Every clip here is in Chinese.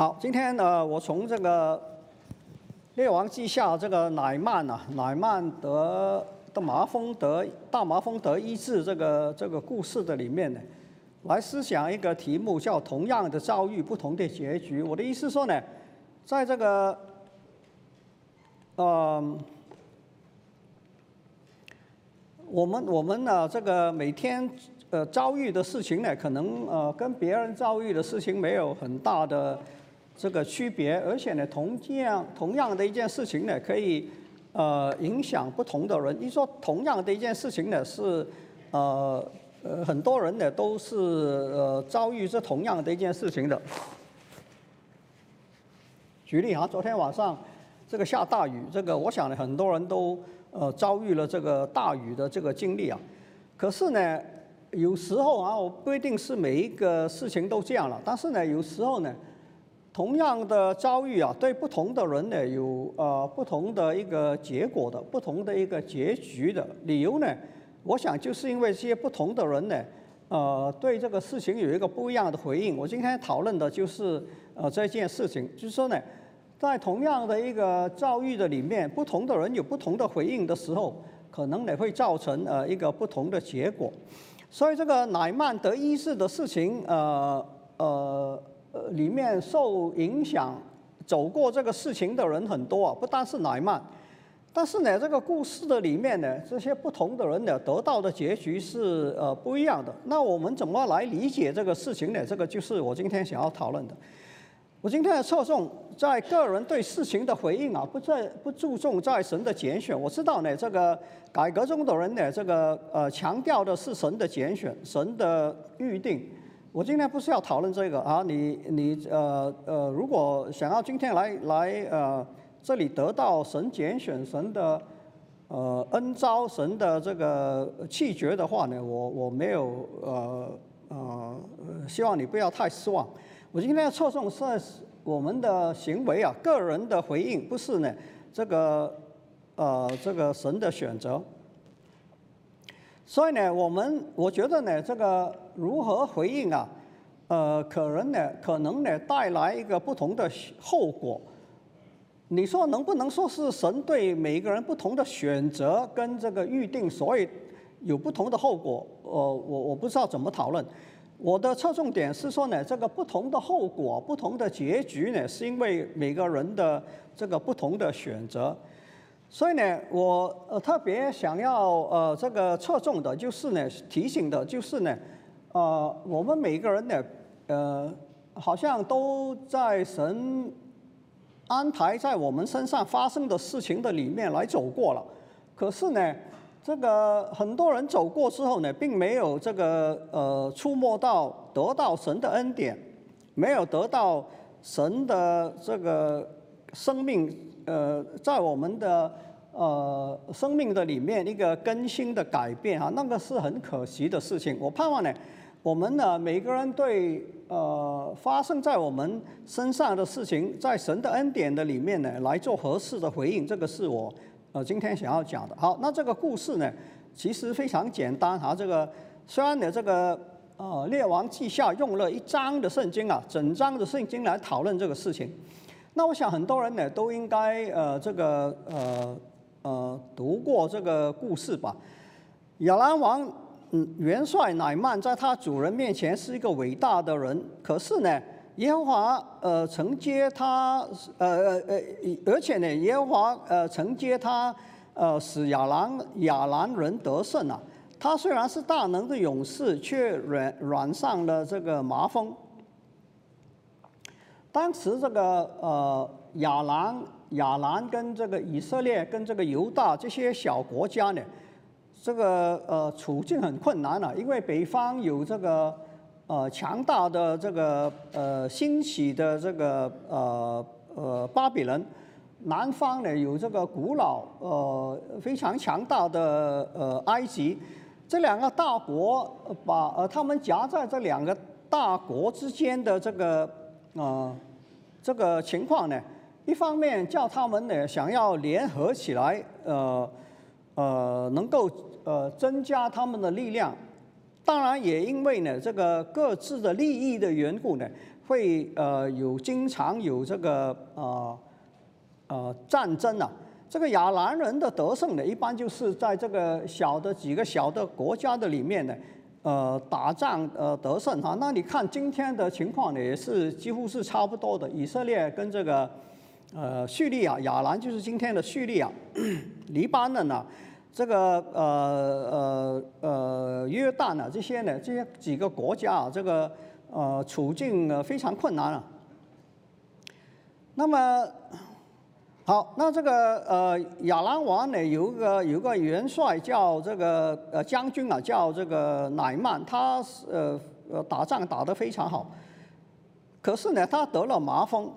好，今天呢，我从这个《列王记下》这个乃曼啊，乃曼得的麻风得大麻风得医治这个这个故事的里面呢，来思想一个题目，叫“同样的遭遇，不同的结局”。我的意思说呢，在这个，呃，我们我们呢，这个每天呃遭遇的事情呢，可能呃跟别人遭遇的事情没有很大的这个区别，而且呢，同样同样的一件事情呢，可以呃影响不同的人。一说同样的一件事情呢，是呃呃很多人呢都是呃遭遇这同样的一件事情的。举例啊，昨天晚上这个下大雨，这个我想呢很多人都呃遭遇了这个大雨的这个经历啊。可是呢，有时候啊，我不一定是每一个事情都这样了，但是呢，有时候呢。同样的遭遇啊，对不同的人呢有呃不同的一个结果的，不同的一个结局的理由呢，我想就是因为这些不同的人呢，呃对这个事情有一个不一样的回应。我今天讨论的就是呃这件事情，就是说呢，在同样的一个遭遇的里面，不同的人有不同的回应的时候，可能呢会造成呃一个不同的结果。所以这个乃曼得医治的事情，呃呃。呃，里面受影响、走过这个事情的人很多啊，不单是乃曼，但是呢，这个故事的里面呢，这些不同的人呢，得到的结局是呃不一样的。那我们怎么来理解这个事情呢？这个就是我今天想要讨论的。我今天的侧重在个人对事情的回应啊，不在不注重在神的拣选。我知道呢，这个改革中的人呢，这个呃强调的是神的拣选、神的预定。我今天不是要讨论这个啊，你你呃呃，如果想要今天来来呃这里得到神拣选神的呃恩招神的这个气绝的话呢，我我没有呃呃希望你不要太失望。我今天要侧重是我们的行为啊，个人的回应，不是呢这个呃这个神的选择。所以呢，我们我觉得呢，这个如何回应啊？呃，可能呢，可能呢，带来一个不同的后果。你说能不能说是神对每一个人不同的选择跟这个预定，所以有不同的后果？呃，我我不知道怎么讨论。我的侧重点是说呢，这个不同的后果、不同的结局呢，是因为每个人的这个不同的选择。所以呢，我呃特别想要呃这个侧重的就是呢，提醒的就是呢，呃我们每个人呢，呃好像都在神安排在我们身上发生的事情的里面来走过了，可是呢，这个很多人走过之后呢，并没有这个呃触摸到得到神的恩典，没有得到神的这个生命。呃，在我们的呃生命的里面，一个更新的改变啊，那个是很可惜的事情。我盼望呢，我们呢每个人对呃发生在我们身上的事情，在神的恩典的里面呢，来做合适的回应。这个是我呃今天想要讲的。好，那这个故事呢，其实非常简单哈。这个虽然呢，这个呃列王记下用了一章的圣经啊，整章的圣经来讨论这个事情。那我想很多人呢都应该呃这个呃呃读过这个故事吧。亚兰王嗯元帅乃曼在他主人面前是一个伟大的人，可是呢耶和华呃承接他呃呃呃而且呢耶和华呃承接他呃使亚兰亚兰人得胜啊。他虽然是大能的勇士，却染染上了这个麻风。当时这个呃亚兰亚兰跟这个以色列跟这个犹大这些小国家呢，这个呃处境很困难了，因为北方有这个呃强大的这个呃兴起的这个呃呃巴比伦，南方呢有这个古老呃非常强大的呃埃及，这两个大国把呃他们夹在这两个大国之间的这个。啊，这个情况呢，一方面叫他们呢想要联合起来，呃，呃，能够呃增加他们的力量，当然也因为呢这个各自的利益的缘故呢，会呃有经常有这个呃呃战争啊。这个亚兰人的得胜呢，一般就是在这个小的几个小的国家的里面呢，呃，打仗呃得胜哈。那你看今天的情况呢，也是几乎是差不多的。以色列跟这个呃叙利亚，亚兰就是今天的叙利亚，黎巴嫩呢，这个呃呃呃约旦啊这些呢，这些几个国家啊，这个呃处境呢非常困难啊。那么。好，那这个呃亚兰王呢，有个有个元帅叫这个呃将军啊，叫这个乃曼，他是呃呃打仗打得非常好，可是呢，他得了麻风。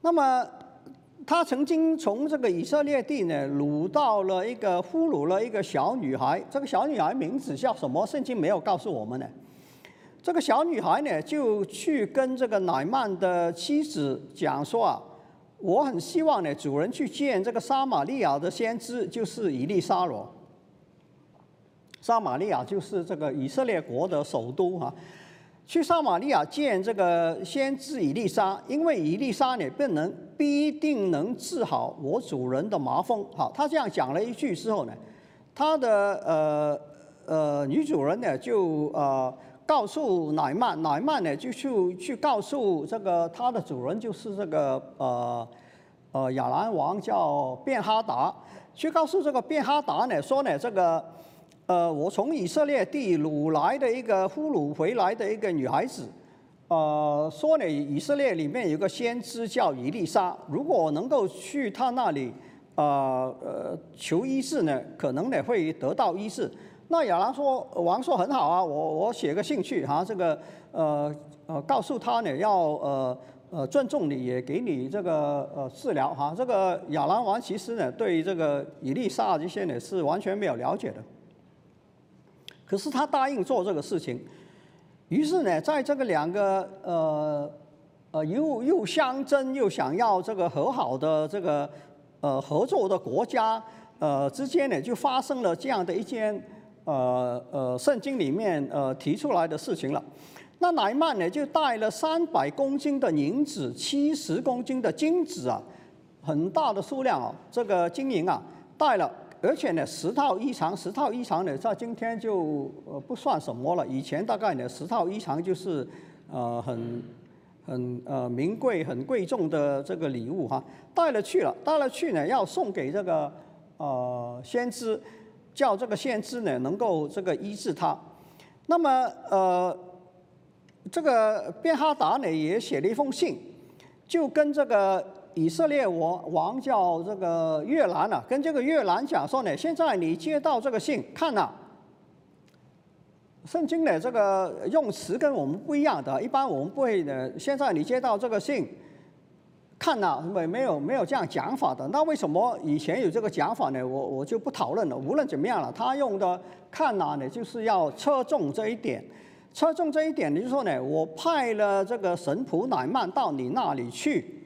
那么他曾经从这个以色列地呢掳到了一个俘虏了一个小女孩，这个小女孩名字叫什么？圣经没有告诉我们呢。这个小女孩呢就去跟这个乃曼的妻子讲说啊。我很希望呢，主人去见这个撒玛利亚的先知，就是以利沙罗。撒玛利亚就是这个以色列国的首都哈。去撒玛利亚见这个先知以利沙，因为以利沙呢，不能必定能治好我主人的麻风。好，他这样讲了一句之后呢，他的呃呃女主人呢就呃。告诉乃曼，乃曼呢就去去告诉这个他的主人，就是这个呃呃亚兰王叫便哈达，去告诉这个便哈达呢说呢这个呃我从以色列地掳来的一个俘虏回来的一个女孩子，呃说呢以色列里面有个先知叫以利沙，如果我能够去他那里呃呃求医治呢，可能呢会得到医治。那亚兰说王说很好啊，我我写个信去哈，这个呃呃告诉他呢要呃呃尊重你，也给你这个呃治疗哈。这个亚兰王其实呢对这个以利沙这些呢是完全没有了解的，可是他答应做这个事情。于是呢，在这个两个呃呃又又相争又想要这个和好的这个呃合作的国家呃之间呢，就发生了这样的一件。呃呃，圣经里面呃提出来的事情了。那乃曼呢，就带了三百公斤的银子，七十公斤的金子啊，很大的数量啊，这个金银啊带了，而且呢，十套衣裳，十套衣裳呢，在今天就呃不算什么了。以前大概呢，十套衣裳就是呃很很呃名贵、很贵重的这个礼物哈，带了去了，带了去呢，要送给这个呃先知。叫这个先知呢，能够这个医治他。那么呃，这个便哈达呢也写了一封信，就跟这个以色列王王叫这个越南啊，跟这个越南讲说呢，现在你接到这个信，看呐，圣经的这个用词跟我们不一样的，一般我们不会呢。现在你接到这个信。看呐，没没有没有这样讲法的。那为什么以前有这个讲法呢？我我就不讨论了。无论怎么样了，他用的看呐呢，就是要侧重这一点，侧重这一点，你就说呢，我派了这个神仆乃曼到你那里去，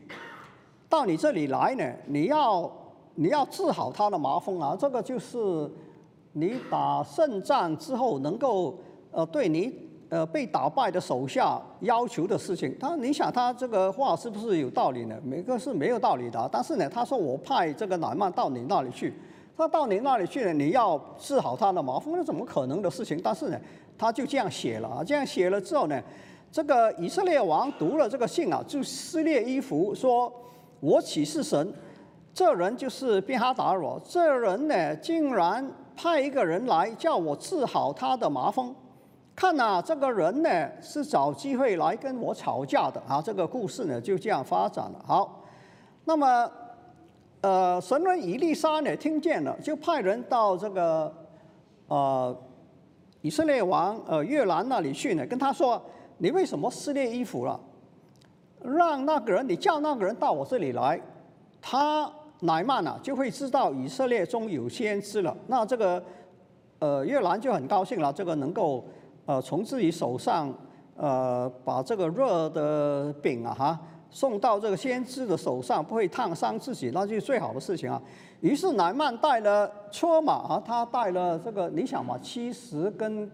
到你这里来呢，你要你要治好他的麻风啊。这个就是你打胜仗之后能够呃对你。呃，被打败的手下要求的事情，他你想他这个话是不是有道理呢？每个是没有道理的。但是呢，他说我派这个乃曼到你那里去，他到你那里去呢，你要治好他的麻风，那怎么可能的事情？但是呢，他就这样写了啊，这样写了之后呢，这个以色列王读了这个信啊，就撕裂衣服，说我岂是神？这人就是便哈达罗，这人呢，竟然派一个人来叫我治好他的麻风。看呐，这个人呢是找机会来跟我吵架的啊！这个故事呢就这样发展了。好，那么呃，神人以利沙呢听见了，就派人到这个呃以色列王呃越南那里去呢，跟他说：“你为什么撕裂衣服了？让那个人，你叫那个人到我这里来，他乃曼啊就会知道以色列中有先知了。那这个呃越南就很高兴了，这个能够。”呃，从自己手上，呃，把这个热的饼啊，哈，送到这个先知的手上，不会烫伤自己，那就是最好的事情啊。于是乃曼带了车马啊，他带了这个，你想嘛，七十跟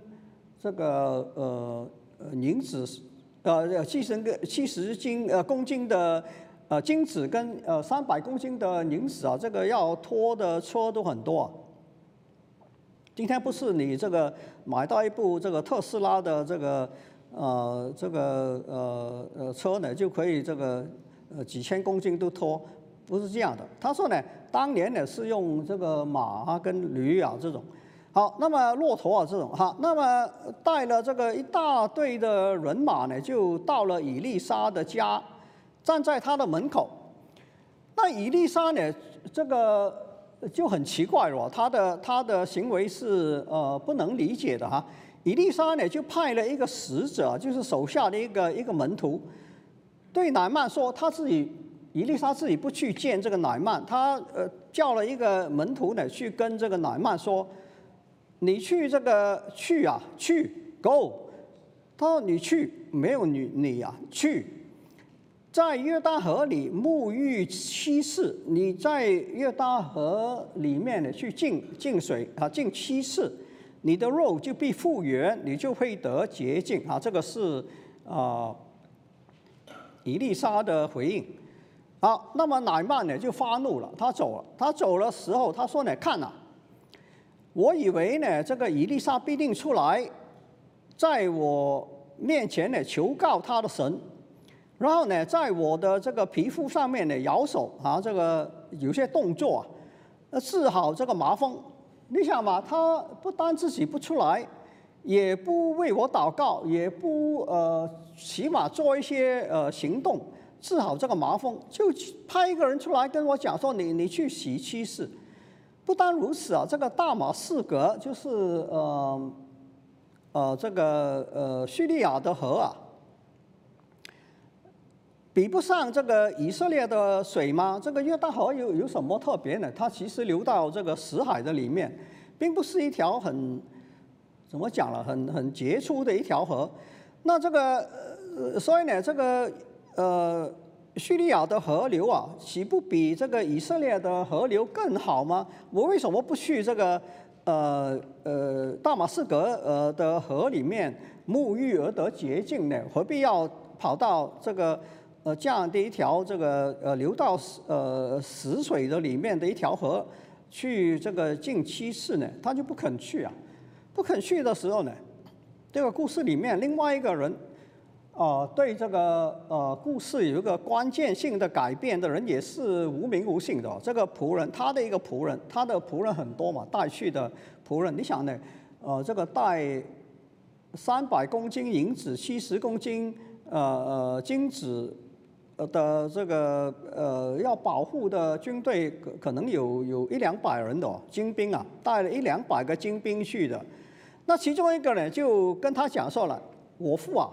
这个呃呃银子，呃七十个七十斤呃公斤的呃金子跟呃三百公斤的银子啊，这个要拖的车都很多啊。今天不是你这个买到一部这个特斯拉的这个呃这个呃呃车呢，就可以这个呃几千公斤都拖，不是这样的。他说呢，当年呢是用这个马跟驴啊这种，好，那么骆驼啊这种哈，那么带了这个一大队的人马呢，就到了伊丽莎的家，站在他的门口。那伊丽莎呢，这个。就很奇怪了，他的他的行为是呃不能理解的哈。伊丽莎呢就派了一个使者，就是手下的一个一个门徒，对乃曼说他自己伊丽莎自己不去见这个乃曼，他呃叫了一个门徒呢去跟这个乃曼说，你去这个去啊去 go，他说你去没有你你呀去。在约旦河里沐浴七次，你在约旦河里面呢去浸浸水啊，浸七次，你的肉就必复原，你就会得洁净啊。这个是啊，伊丽莎的回应。好，那么乃曼呢就发怒了，他走了。他走了时候，他说呢，看呐，我以为呢这个伊丽莎必定出来，在我面前呢求告他的神。然后呢，在我的这个皮肤上面呢摇手啊，这个有些动作啊，呃治好这个麻风。你想嘛，他不单自己不出来，也不为我祷告，也不呃起码做一些呃行动治好这个麻风，就派一个人出来跟我讲说，你你去洗七次。不单如此啊，这个大马士革就是呃呃这个呃叙利亚的河啊。比不上这个以色列的水吗？这个约旦河有有什么特别呢？它其实流到这个死海的里面，并不是一条很怎么讲了，很很杰出的一条河。那这个，所以呢，这个呃，叙利亚的河流啊，岂不比这个以色列的河流更好吗？我为什么不去这个呃呃大马士革呃的河里面沐浴而得洁净呢？何必要跑到这个？呃，这样的一条这个呃流到呃死水的里面的一条河，去这个进七次呢，他就不肯去啊，不肯去的时候呢，这个故事里面另外一个人，啊，对这个呃故事有一个关键性的改变的人也是无名无姓的，这个仆人，他的一个仆人，他的仆人很多嘛，带去的仆人，你想呢，呃，这个带三百公斤银子，七十公斤呃呃金子。的这个呃要保护的军队可可能有有一两百人的哦精兵啊，带了一两百个精兵去的。那其中一个呢就跟他讲说了：“我父啊，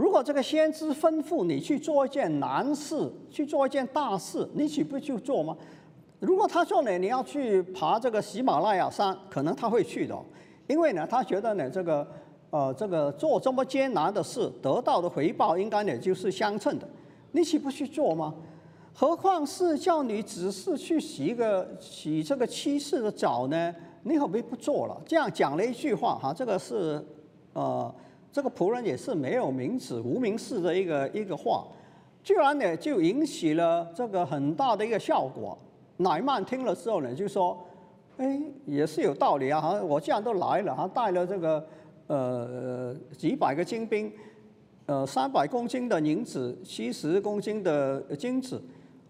如果这个先知吩咐你去做一件难事，去做一件大事，你岂不去做吗？如果他说呢你要去爬这个喜马拉雅山，可能他会去的，因为呢他觉得呢这个。”呃，这个做这么艰难的事，得到的回报应该呢就是相称的，你岂不去做吗？何况是叫你只是去洗一个洗这个七次的澡呢？你何必不做了？这样讲了一句话哈，这个是呃，这个仆人也是没有名字无名氏的一个一个话，居然呢就引起了这个很大的一个效果。乃曼听了之后呢，就说：“哎，也是有道理啊！哈，我既然都来了，哈，带了这个。”呃，几百个精兵，呃，三百公斤的银子，七十公斤的金子，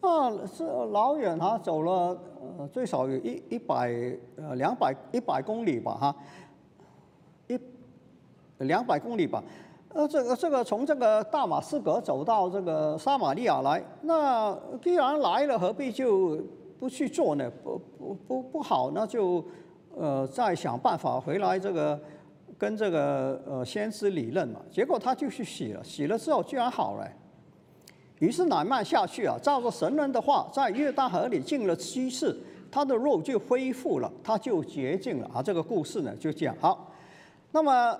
啊，是老远哈走了，呃，最少有一一百呃两百一百公里吧哈，两百公里吧，呃，这个这个从这个大马士革走到这个撒玛利亚来，那既然来了，何必就不去做呢？不不不不好，那就呃再想办法回来这个。跟这个呃先知理论嘛，结果他就去洗了，洗了之后居然好了。于是乃曼下去啊，照着神人的话，在约旦河里浸了七次，他的肉就恢复了，他就洁净了啊。这个故事呢就这样好。那么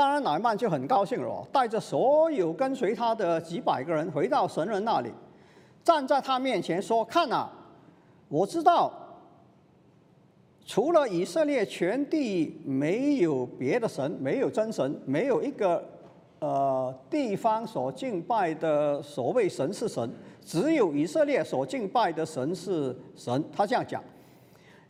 当然乃曼就很高兴了，带着所有跟随他的几百个人回到神人那里，站在他面前说：“看呐，我知道除了以色列全地没有别的神，没有真神，没有一个呃地方所敬拜的所谓神是神，只有以色列所敬拜的神是神。他这样讲。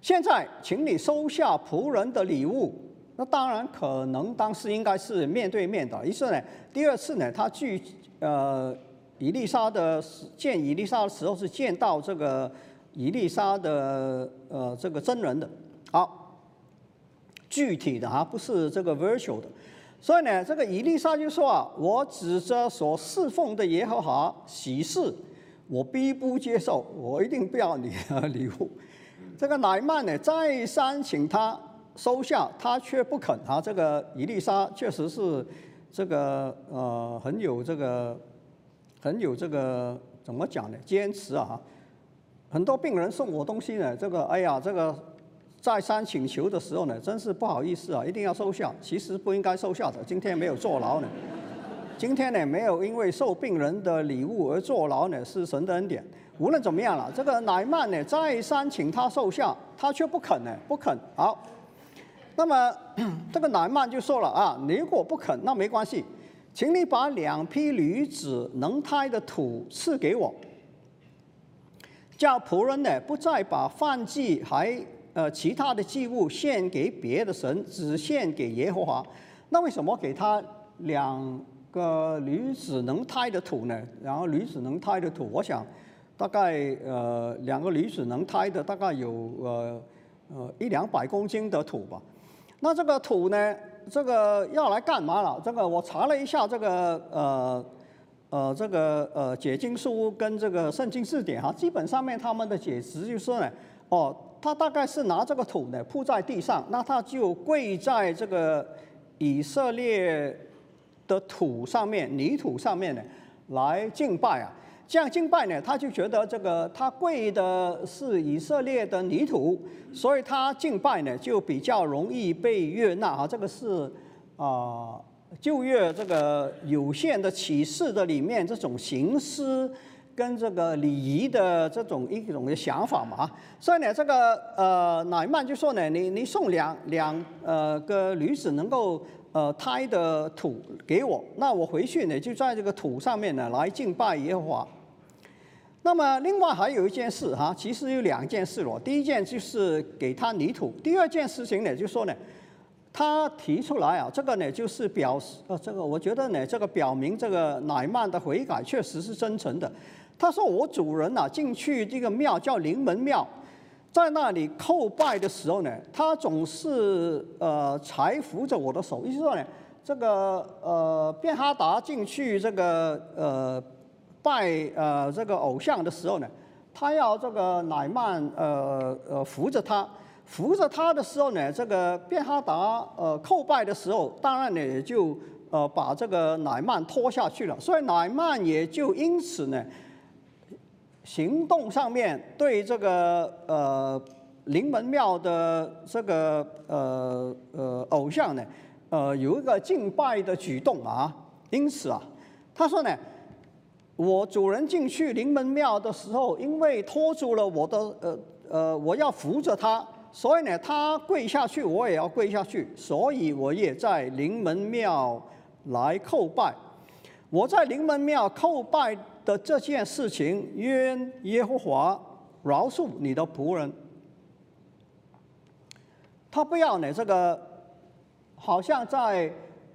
现在，请你收下仆人的礼物。那当然可能当时应该是面对面的。于是呢，第二次呢，他去呃以丽莎的见以丽莎的时候是见到这个以丽莎的呃这个真人的。好，具体的啊，不是这个 virtual 的。所以呢，这个以丽莎就说啊，我指着所侍奉的耶和华喜事，我必不接受，我一定不要你的 礼物。这个乃曼呢，再三请他收下，他却不肯啊。这个伊丽莎确实是这个呃很有这个很有这个怎么讲呢？坚持啊！很多病人送我东西呢，这个哎呀，这个再三请求的时候呢，真是不好意思啊，一定要收下。其实不应该收下的，今天没有坐牢呢。今天呢，没有因为受病人的礼物而坐牢呢，是神的恩典。无论怎么样了，这个乃曼呢再三请他收下，他却不肯呢，不肯。好，那么 这个乃曼就说了啊，你如果不肯，那没关系，请你把两批驴子能胎的土赐给我，叫仆人呢不再把饭祭还呃其他的祭物献给别的神，只献给耶和华。那为什么给他两个驴子能胎的土呢？然后驴子能胎的土，我想。大概呃两个驴子能胎的大概有呃呃一两百公斤的土吧，那这个土呢，这个要来干嘛了？这个我查了一下，这个呃呃这个呃解经书跟这个圣经字典哈，基本上面他们的解释就说呢，哦，他大概是拿这个土呢铺在地上，那他就跪在这个以色列的土上面泥土上面呢来敬拜啊。这样敬拜呢，他就觉得这个他跪的是以色列的泥土，所以他敬拜呢就比较容易被悦纳啊。这个是啊旧约这个有限的启示的里面这种形式跟这个礼仪的这种一种的想法嘛。所以呢，这个呃乃曼就说呢，你你送两两呃个女子能够。呃，胎的土给我，那我回去呢，就在这个土上面呢来敬拜耶和华。那么，另外还有一件事哈，其实有两件事咯。第一件就是给他泥土，第二件事情呢，就说呢，他提出来啊，这个呢就是表示呃，这个我觉得呢，这个表明这个乃曼的悔改确实是真诚的。他说我主人呐进去这个庙叫临门庙。在那里叩拜的时候呢，他总是呃才扶着我的手。意思说呢，这个呃便哈达进去这个呃拜呃这个偶像的时候呢，他要这个乃曼呃呃扶着他，扶着他的时候呢，这个便哈达呃叩拜的时候，当然呢也就呃把这个乃曼拖下去了，所以乃曼也就因此呢。行动上面对这个呃临门庙的这个呃呃偶像呢，呃有一个敬拜的举动啊，因此啊，他说呢，我主人进去临门庙的时候，因为拖住了我的呃呃，我要扶着他，所以呢，他跪下去，我也要跪下去，所以我也在临门庙来叩拜，我在临门庙叩拜。的这件事情，愿耶和华饶恕你的仆人。他不要呢，这个好像在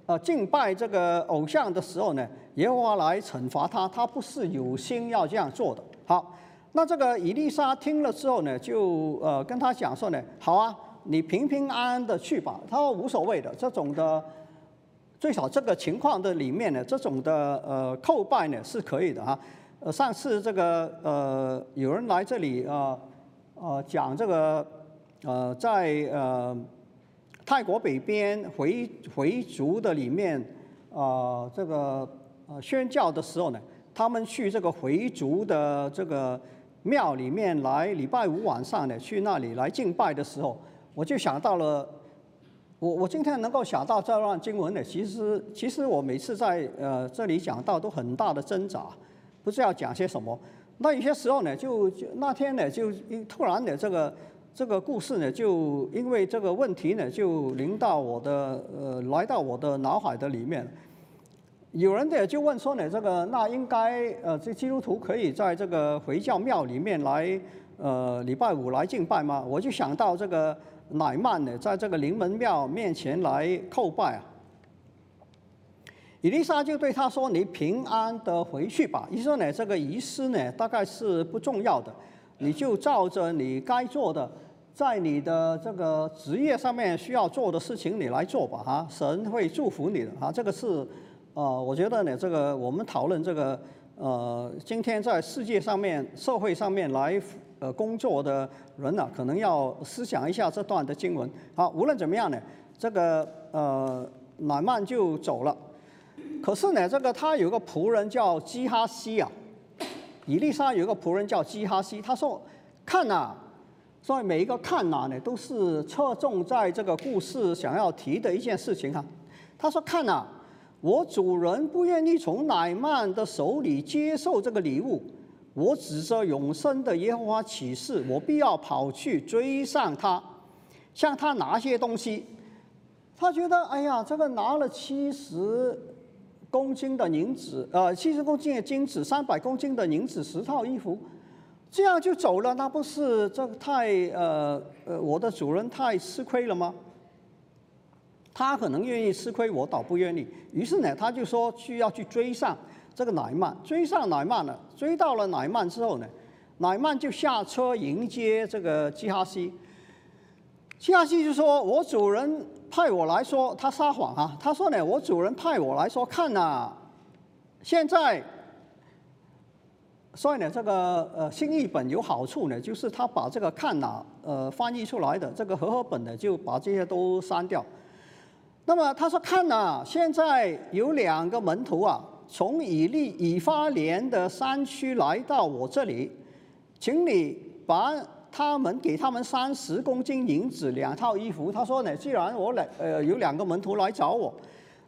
呃敬拜这个偶像的时候呢，耶和华来惩罚他，他不是有心要这样做的。好，那这个以丽莎听了之后呢，就呃跟他讲说呢，好啊，你平平安安的去吧。他说无所谓的，这种的。最少这个情况的里面呢，这种的呃叩拜呢是可以的哈。呃，上次这个呃有人来这里啊呃讲这个呃在呃泰国北边回回族的里面啊这个呃宣教的时候呢，他们去这个回族的这个庙里面来礼拜五晚上呢去那里来敬拜的时候，我就想到了。我我今天能够想到这段经文呢，其实其实我每次在呃这里讲到都很大的挣扎，不知道讲些什么。那有些时候呢，就就那天呢，就突然的这个这个故事呢，就因为这个问题呢，就临到我的呃，来到我的脑海的里面。有人呢就问说呢，这个那应该呃，这基督徒可以在这个回教庙里面来呃礼拜五来敬拜吗？我就想到这个乃曼呢，在这个灵门庙面前来叩拜啊。伊丽莎就对他说：“你平安的回去吧。”意思说呢，这个仪式呢，大概是不重要的，你就照着你该做的。在你的这个职业上面需要做的事情，你来做吧，哈，神会祝福你的，哈，这个是，呃，我觉得呢，这个我们讨论这个，呃，今天在世界上面、社会上面来呃工作的人呢，可能要思想一下这段的经文。好，无论怎么样呢，这个呃，乃曼就走了，可是呢，这个他有个仆人叫基哈西啊，伊丽莎有个仆人叫基哈西，他说，看呐。所以每一个看哪呢，都是侧重在这个故事想要提的一件事情哈。他说：“看呐，我主人不愿意从乃曼的手里接受这个礼物，我指着永生的耶和华起誓，我必要跑去追上他，向他拿些东西。他觉得，哎呀，这个拿了七十公斤的银子，呃，七十公斤的金子，三百公斤的银子，十套衣服。”这样就走了，那不是这太呃呃，我的主人太吃亏了吗？他可能愿意吃亏，我倒不愿意。于是呢，他就说需要去追上这个乃曼，追上乃曼了。追到了乃曼之后呢，乃曼就下车迎接这个基哈西。基哈西就说：“我主人派我来说，他撒谎啊！他说呢，我主人派我来说，看呐，现在。”所以呢，这个呃新译本有好处呢，就是他把这个看哪呃翻译出来的这个和合本呢，就把这些都删掉。那么他说看哪，现在有两个门徒啊，从以利以发连的山区来到我这里，请你把他们给他们三十公斤银子两套衣服。他说呢，既然我两呃有两个门徒来找我。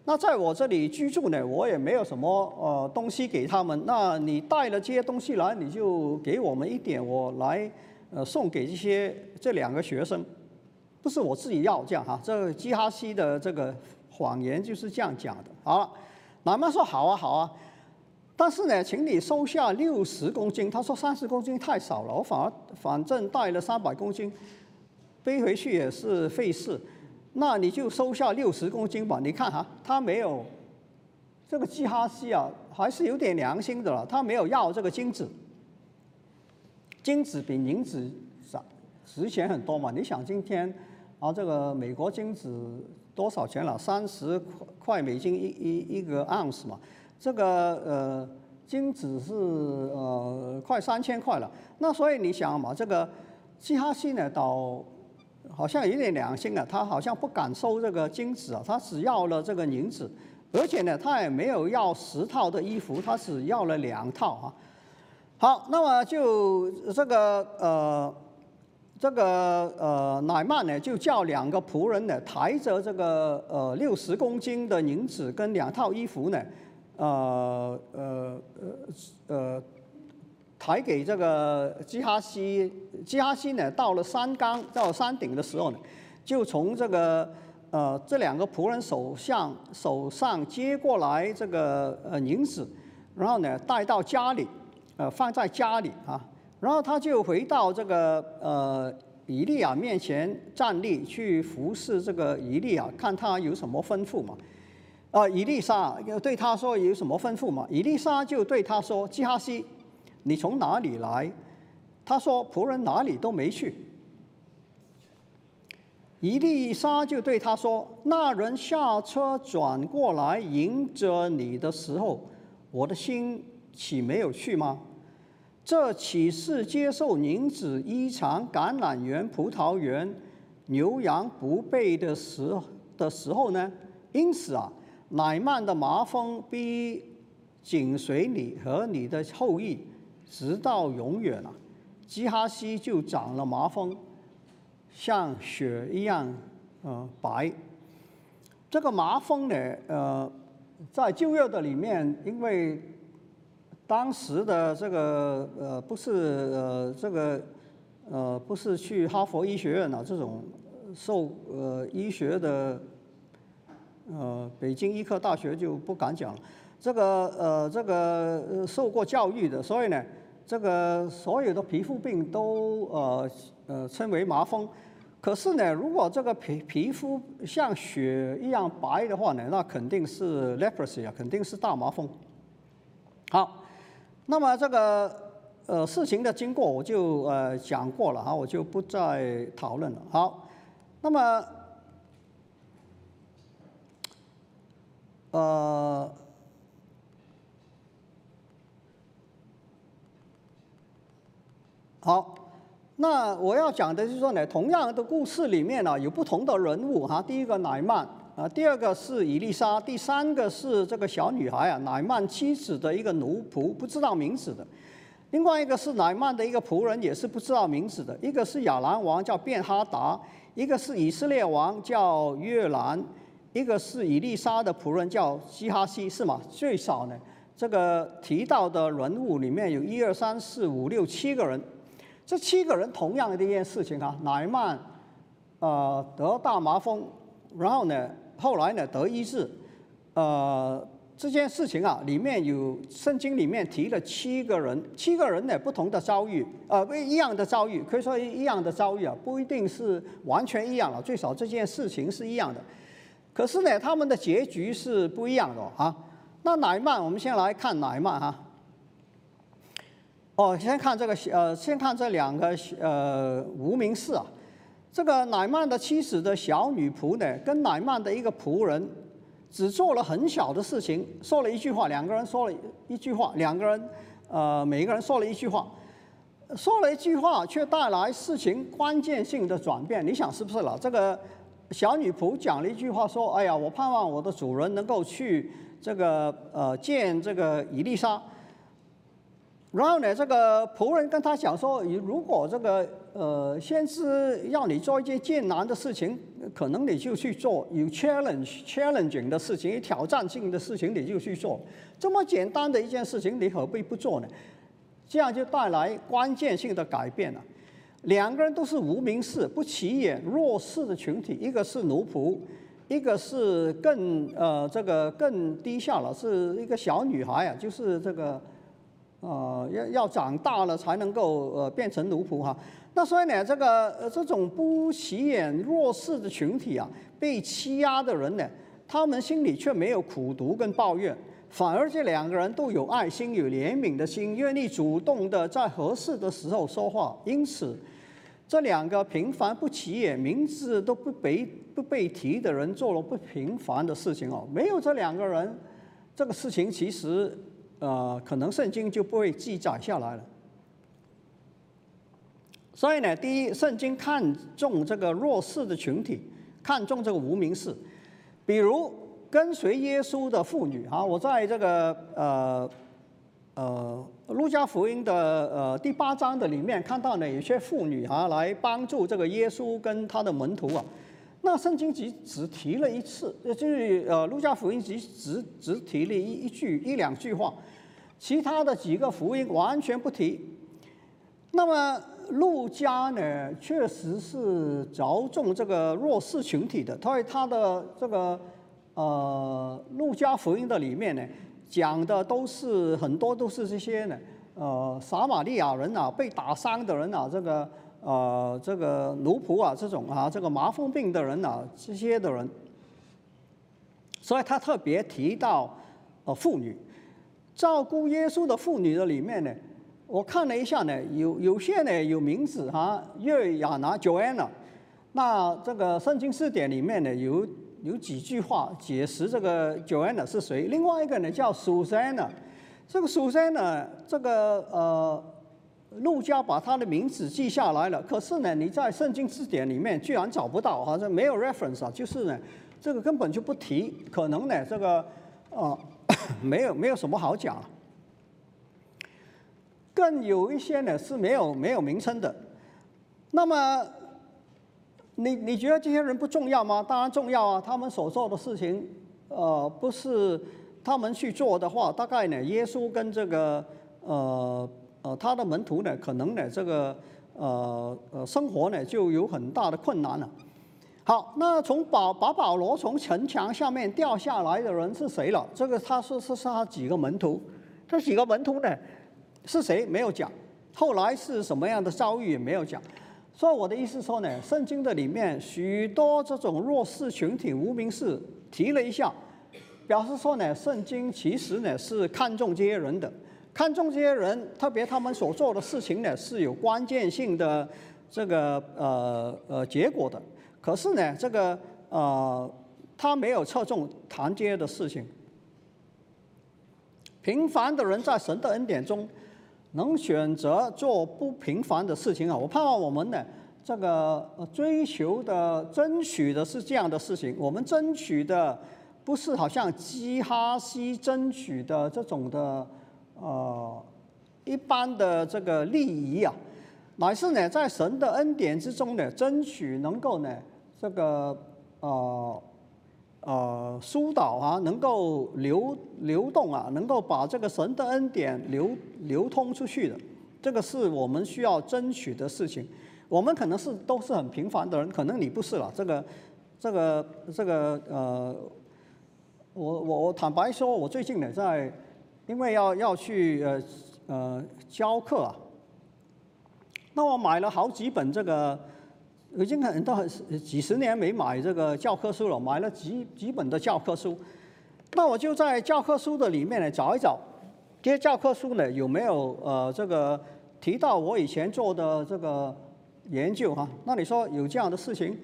那在我这里居住呢，我也没有什么呃东西给他们。那你带了这些东西来，你就给我们一点，我来呃送给这些这两个学生，不是我自己要这样哈。这个基哈西的这个谎言就是这样讲的。好了，奶妈说好啊好啊，但是呢，请你收下六十公斤。他说三十公斤太少了，我反而反正带了三百公斤，背回去也是费事。那你就收下六十公斤吧。你看哈，他没有这个基哈西啊，还是有点良心的了。他没有要这个金子，金子比银子值值钱很多嘛。你想今天啊，这个美国金子多少钱了？三十块美金一一一个盎司嘛。这个呃金子是呃快三千块了。那所以你想嘛，这个基哈西呢到。好像有点良心啊，他好像不敢收这个金子啊，他只要了这个银子，而且呢，他也没有要十套的衣服，他只要了两套啊。好，那么就这个呃，这个呃，乃曼呢就叫两个仆人呢抬着这个呃六十公斤的银子跟两套衣服呢，呃呃呃呃。抬给这个基哈西，基哈西呢，到了山岗，到山顶的时候呢，就从这个呃这两个仆人手上手上接过来这个呃银子，然后呢带到家里，呃放在家里啊，然后他就回到这个呃以利亚面前站立，去服侍这个以利亚，看他有什么吩咐嘛。啊，以利沙对他说有什么吩咐嘛？伊利莎就对他说，基哈西。你从哪里来？他说：“仆人哪里都没去。”伊丽莎就对他说：“那人下车转过来迎着你的时候，我的心岂没有去吗？这岂是接受银子、衣裳、橄榄园、葡萄园、牛羊不备的时的时候呢？因此啊，乃曼的麻风必紧随你和你的后裔。”直到永远啊，基哈西就长了麻风，像雪一样，呃白。这个麻风呢，呃，在旧约的里面，因为当时的这个呃不是呃这个呃，不是去哈佛医学院啊这种受呃医学的，呃，北京医科大学就不敢讲。这个呃，这个受过教育的，所以呢，这个所有的皮肤病都呃呃称为麻风。可是呢，如果这个皮皮肤像雪一样白的话呢，那肯定是 leprosy 啊，肯定是大麻风。好，那么这个呃事情的经过我就呃讲过了哈，我就不再讨论了。好，那么呃。好，那我要讲的就是说呢，同样的故事里面呢，有不同的人物哈。第一个乃曼啊，第二个是伊丽莎，第三个是这个小女孩啊，乃曼妻子的一个奴仆，不知道名字的。另外一个是乃曼的一个仆人，也是不知道名字的。一个是亚兰王叫便哈达，一个是以色列王叫约兰，一个是伊丽莎的仆人叫基哈西，是吗？最少呢，这个提到的人物里面有一二三四五六七个人。这七个人同样的一件事情啊，乃曼，呃，得大麻风，然后呢，后来呢得医治，呃，这件事情啊，里面有圣经里面提了七个人，七个人呢不同的遭遇，呃，不一样的遭遇，可以说一样的遭遇啊，不一定是完全一样了，最少这件事情是一样的，可是呢，他们的结局是不一样的啊。那乃曼，我们先来看乃曼哈。哦，先看这个，呃，先看这两个，呃，无名氏啊。这个乃曼的妻子的小女仆呢，跟乃曼的一个仆人，只做了很小的事情，说了一句话，两个人说了一句话，两个人，呃，每一个人说了一句话，说了一句话，却带来事情关键性的转变。你想是不是了？这个小女仆讲了一句话，说：“哎呀，我盼望我的主人能够去这个，呃，见这个伊丽莎。”然后呢，这个仆人跟他讲说：“你如果这个呃先知要你做一件艰难的事情，可能你就去做；有 challenge challenging 的事情，有挑战性的事情，你就去做。这么简单的一件事情，你何必不做呢？这样就带来关键性的改变了。两个人都是无名氏、不起眼、弱势的群体，一个是奴仆，一个是更呃这个更低下了，是一个小女孩啊，就是这个。”呃，要要长大了才能够呃变成奴仆哈。那所以呢，这个这种不起眼弱势的群体啊，被欺压的人呢，他们心里却没有苦读跟抱怨，反而这两个人都有爱心、有怜悯的心，愿意主动的在合适的时候说话。因此，这两个平凡不起眼、名字都不被不被提的人，做了不平凡的事情哦。没有这两个人，这个事情其实。呃，可能圣经就不会记载下来了。所以呢，第一，圣经看重这个弱势的群体，看重这个无名氏，比如跟随耶稣的妇女啊。我在这个呃呃路加福音的呃第八章的里面看到呢，有些妇女啊来帮助这个耶稣跟他的门徒啊。那圣经只只提了一次，呃就是呃路加福音只只只提了一一句一两句话。其他的几个福音完全不提。那么路加呢，确实是着重这个弱势群体的。他他的这个呃路加福音的里面呢，讲的都是很多都是这些呢，呃撒玛利亚人啊，被打伤的人啊，这个呃这个奴仆啊，这种啊，这个麻风病的人啊，这些的人。所以他特别提到呃妇女。照顾耶稣的妇女的里面呢，我看了一下呢，有有些呢有名字哈，约亚拿 Joanna，那这个圣经字典里面呢有有几句话解释这个 Joanna 是谁。另外一个呢叫 Susanna，这个 Susanna 这个呃，路加把他的名字记下来了，可是呢你在圣经字典里面居然找不到，好像没有 reference 啊，就是呢这个根本就不提，可能呢这个呃。没有没有什么好讲，更有一些呢是没有没有名称的。那么，你你觉得这些人不重要吗？当然重要啊！他们所做的事情，呃，不是他们去做的话，大概呢，耶稣跟这个呃呃他的门徒呢，可能呢这个呃呃生活呢就有很大的困难了。好，那从保把保罗从城墙下面掉下来的人是谁了？这个他是是是他几个门徒，这几个门徒呢是谁没有讲，后来是什么样的遭遇也没有讲。所以我的意思说呢，圣经的里面许多这种弱势群体、无名氏提了一下，表示说呢，圣经其实呢是看重这些人的，看中这些人，特别他们所做的事情呢是有关键性的这个呃呃结果的。可是呢，这个呃他没有侧重谈这些的事情。平凡的人在神的恩典中。能选择做不平凡的事情啊！我盼望我们呢，这个追求的、争取的是这样的事情。我们争取的不是好像基哈西争取的这种的呃一般的这个利益啊，乃是呢在神的恩典之中呢，争取能够呢这个呃。呃，疏导啊，能够流流动啊，能够把这个神的恩典流流通出去的，这个是我们需要争取的事情。我们可能是都是很平凡的人，可能你不是了。这个，这个，这个呃，我我我坦白说，我最近呢在，因为要要去呃呃教课啊，那我买了好几本这个。已经很多几十年没买这个教科书了，买了几几本的教科书，那我就在教科书的里面呢找一找，这些教科书呢有没有呃这个提到我以前做的这个研究哈？那你说有这样的事情，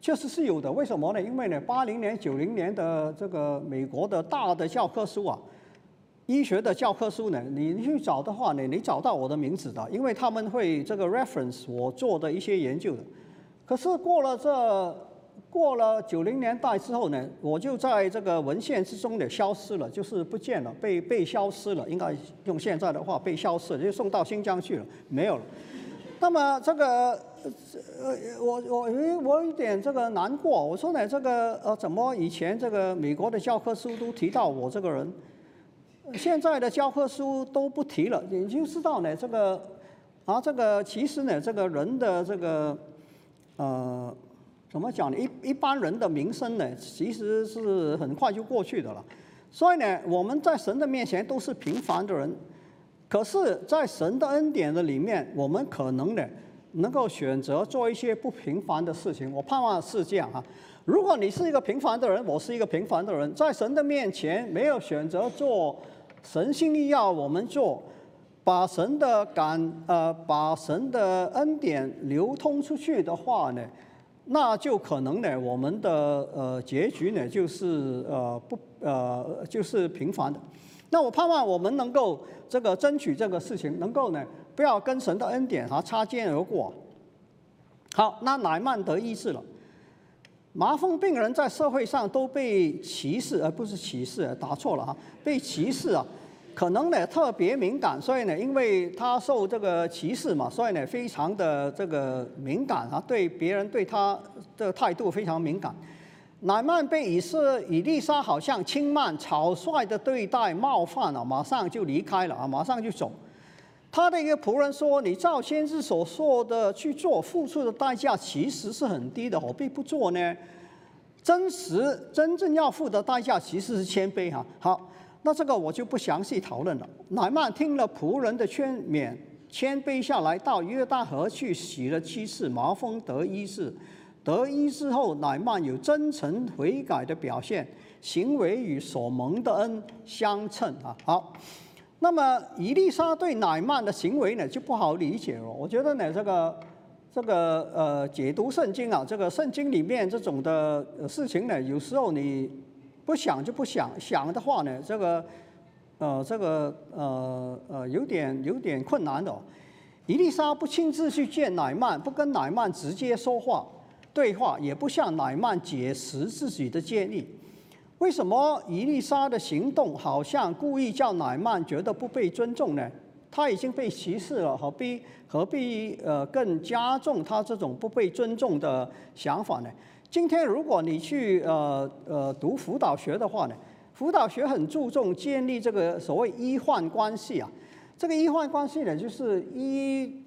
确实是有的。为什么呢？因为呢，八零年、九零年的这个美国的大的教科书啊，医学的教科书呢，你去找的话呢，你找到我的名字的，因为他们会这个 reference 我做的一些研究的。可是过了这过了九零年代之后呢，我就在这个文献之中呢消失了，就是不见了，被被消失了，应该用现在的话被消失，就送到新疆去了，没有了。那么这个呃我我有我有点这个难过，我说呢这个呃怎么以前这个美国的教科书都提到我这个人，现在的教科书都不提了，你就知道呢这个啊这个其实呢这个人的这个。呃，怎么讲呢？一一般人的名声呢，其实是很快就过去的了。所以呢，我们在神的面前都是平凡的人，可是，在神的恩典的里面，我们可能呢，能够选择做一些不平凡的事情。我盼望是这样哈。如果你是一个平凡的人，我是一个平凡的人，在神的面前没有选择做神心意要我们做。把神的感呃，把神的恩典流通出去的话呢，那就可能呢，我们的呃结局呢就是呃不呃就是平凡的。那我盼望我们能够这个争取这个事情，能够呢不要跟神的恩典啊擦肩而过。好，那乃曼得医治了，麻风病人在社会上都被歧视，而不是歧视，打错了哈，被歧视啊。可能呢特别敏感，所以呢，因为他受这个歧视嘛，所以呢非常的这个敏感啊，对别人对他的态度非常敏感。乃曼被以色以利沙好像轻慢、草率的对待、冒犯了，马上就离开了啊，马上就走。他的一个仆人说：“你照先知所说的去做，付出的代价其实是很低的，何必不做呢？真实真正要付的代价其实是谦卑哈。”好。那这个我就不详细讨论了。乃曼听了仆人的劝勉，谦卑下来，到约旦河去洗了七次，麻风得医治。得医治后，乃曼有真诚悔改的表现，行为与所蒙的恩相称啊。好，那么伊丽莎对乃曼的行为呢，就不好理解了。我觉得呢，这个这个呃，解读圣经啊，这个圣经里面这种的事情呢，有时候你。不想就不想，想的话呢，这个，呃，这个，呃，呃，有点有点困难的。伊丽莎不亲自去见乃曼，不跟乃曼直接说话对话，也不向乃曼解释自己的建议。为什么伊丽莎的行动好像故意叫乃曼觉得不被尊重呢？他已经被歧视了，何必何必呃更加重他这种不被尊重的想法呢？今天如果你去呃呃读辅导学的话呢，辅导学很注重建立这个所谓医患关系啊。这个医患关系呢，就是医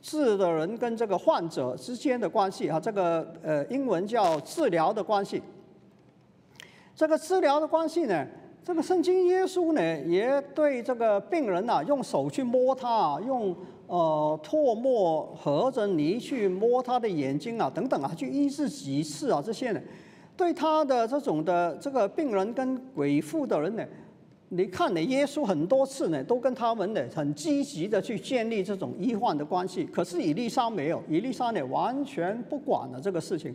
治的人跟这个患者之间的关系啊，这个呃英文叫治疗的关系。这个治疗的关系呢，这个圣经耶稣呢也对这个病人呐，用手去摸他，用呃唾沫和着泥去摸他的眼睛啊，等等啊，去医治几次啊，这些呢，对他的这种的这个病人跟鬼附的人呢。你看呢，耶稣很多次呢，都跟他们呢很积极的去建立这种医患的关系。可是以利沙没有，以利沙呢完全不管了这个事情。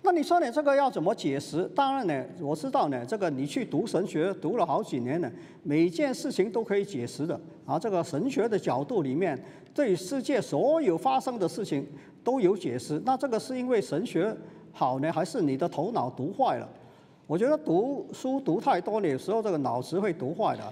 那你说呢，这个要怎么解释？当然呢，我知道呢，这个你去读神学读了好几年呢，每件事情都可以解释的。啊，这个神学的角度里面，对世界所有发生的事情都有解释。那这个是因为神学好呢，还是你的头脑读坏了？我觉得读书读太多，有时候这个脑子会读坏的。